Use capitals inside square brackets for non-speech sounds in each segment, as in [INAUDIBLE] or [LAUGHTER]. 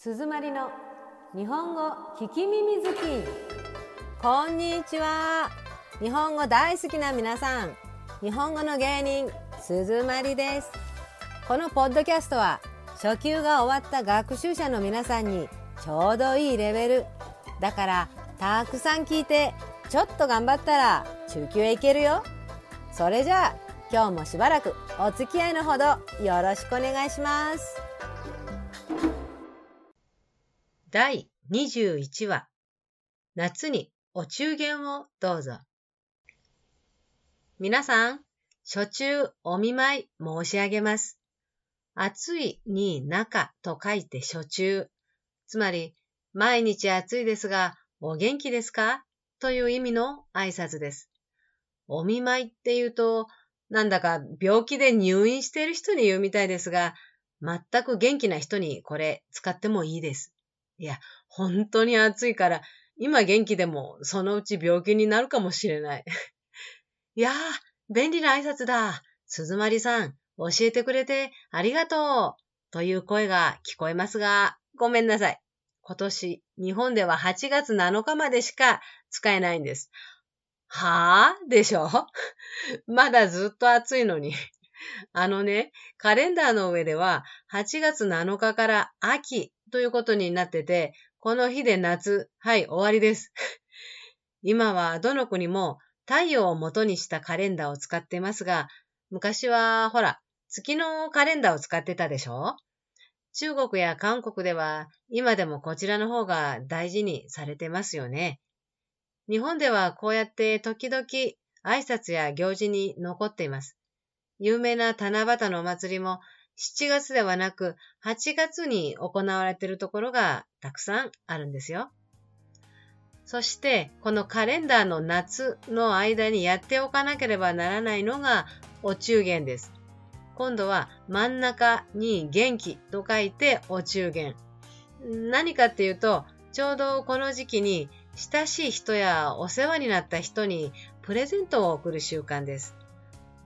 鈴まりの日本語聞き耳好き。こんにちは。日本語大好きな皆さん。日本語の芸人鈴まりです。このポッドキャストは初級が終わった学習者の皆さんにちょうどいいレベル。だからたくさん聞いてちょっと頑張ったら中級へ行けるよ。それじゃあ今日もしばらくお付き合いのほどよろしくお願いします。第21話夏にお中元をどうぞ皆さん、初中お見舞い申し上げます。暑いに中と書いて初中。つまり、毎日暑いですが、お元気ですか？という意味の挨拶です。お見舞いって言うと、なんだか病気で入院している人に言うみたいですが、全く元気な人にこれ使ってもいいです。いや、本当に暑いから、今元気でもそのうち病気になるかもしれない。い [LAUGHS] やー、便利な挨拶だ。鈴まりさん、教えてくれてありがとう。という声が聞こえますが、ごめんなさい。今年、日本では8月7日までしか使えないんです。はぁでしょ？[LAUGHS] まだずっと暑いのに。あのね、カレンダーの上では8月7日から秋ということになってて、この日で夏、はい、終わりです。[LAUGHS] 今はどの国も太陽を元にしたカレンダーを使ってますが、昔はほら、月のカレンダーを使ってたでしょ？中国や韓国では今でもこちらの方が大事にされてますよね。日本ではこうやって時々挨拶や行事に残っています。有名な七夕のお祭りも7月ではなく8月に行われているところがたくさんあるんですよ。そしてこのカレンダーの夏の間にやっておかなければならないのがお中元です。今度は真ん中に元気と書いてお中元。何かっていうと、ちょうどこの時期に親しい人やお世話になった人にプレゼントを贈る習慣です。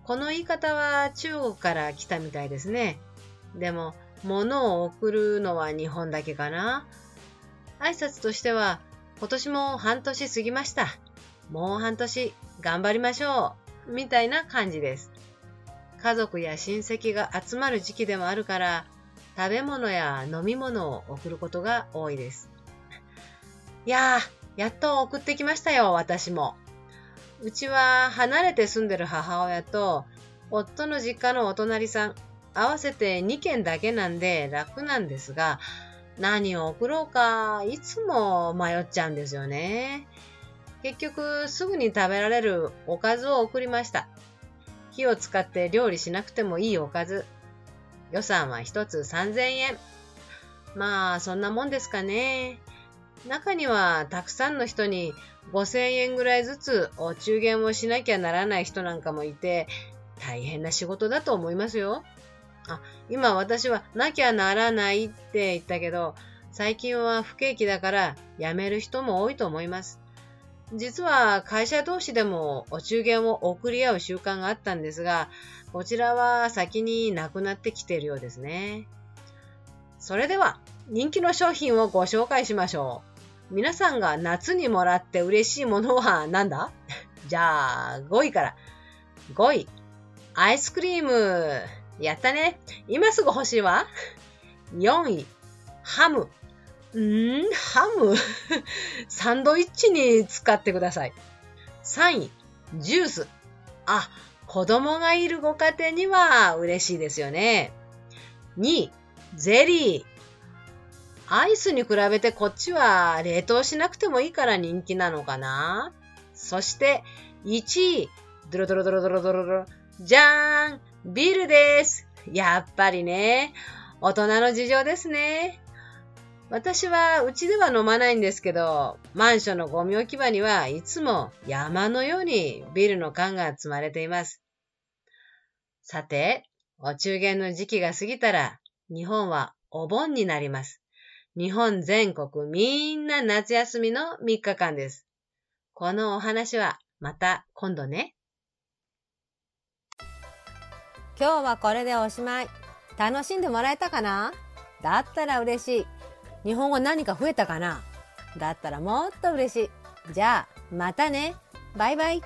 この言い方は中国から来たみたいですね。でも、物を送るのは日本だけかな。挨拶としては、今年も半年過ぎました。もう半年頑張りましょう。みたいな感じです。家族や親戚が集まる時期でもあるから、食べ物や飲み物を送ることが多いです。いやー、やっと送ってきましたよ、私も。うちは離れて住んでる母親と、夫の実家のお隣さん、合わせて2件だけなんで楽なんですが、何を送ろうか、いつも迷っちゃうんですよね。結局、すぐに食べられるおかずを送りました。火を使って料理しなくてもいいおかず。予算は1つ3000円。まあ、そんなもんですかね。中にはたくさんの人に5000円ぐらいずつお中元をしなきゃならない人なんかもいて、大変な仕事だと思いますよ。あ、今私はなきゃならないって言ったけど、最近は不景気だから辞める人も多いと思います。実は会社同士でもお中元を送り合う習慣があったんですが、こちらは先になくなってきているようですね。それでは人気の商品をご紹介しましょう。皆さんが夏にもらって嬉しいものは何だ？[LAUGHS] じゃあ、5位から。5位、アイスクリーム。やったね。今すぐ欲しいわ。4位、ハム。ん？ーハム？[LAUGHS] サンドイッチに使ってください。3位、ジュース。あ、子供がいるご家庭には嬉しいですよね。2位、ゼリー。アイスに比べてこっちは冷凍しなくてもいいから人気なのかなそして1位、ドロドロドロドロドロドロ、じゃーんビールですやっぱりね、大人の事情ですね。私はうちでは飲まないんですけど、マンションのゴミ置き場にはいつも山のようにビールの缶が積まれています。さて、お中元の時期が過ぎたら、日本はお盆になります。日本全国みんな夏休みの3日間です。このお話はまた今度ね。今日はこれでおしまい。楽しんでもらえたかな？だったら嬉しい。日本語何か増えたかな？だったらもっと嬉しい。じゃあ、またね。バイバイ。